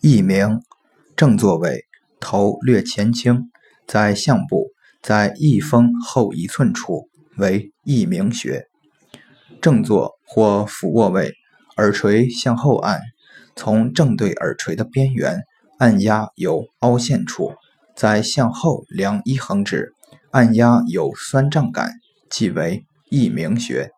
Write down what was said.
一鸣，正坐位，头略前倾，在项部，在翳风后一寸处，为翳鸣穴。正坐或俯卧位，耳垂向后按，从正对耳垂的边缘按压有凹陷处，再向后量一横指，按压有酸胀感，即为翳鸣穴。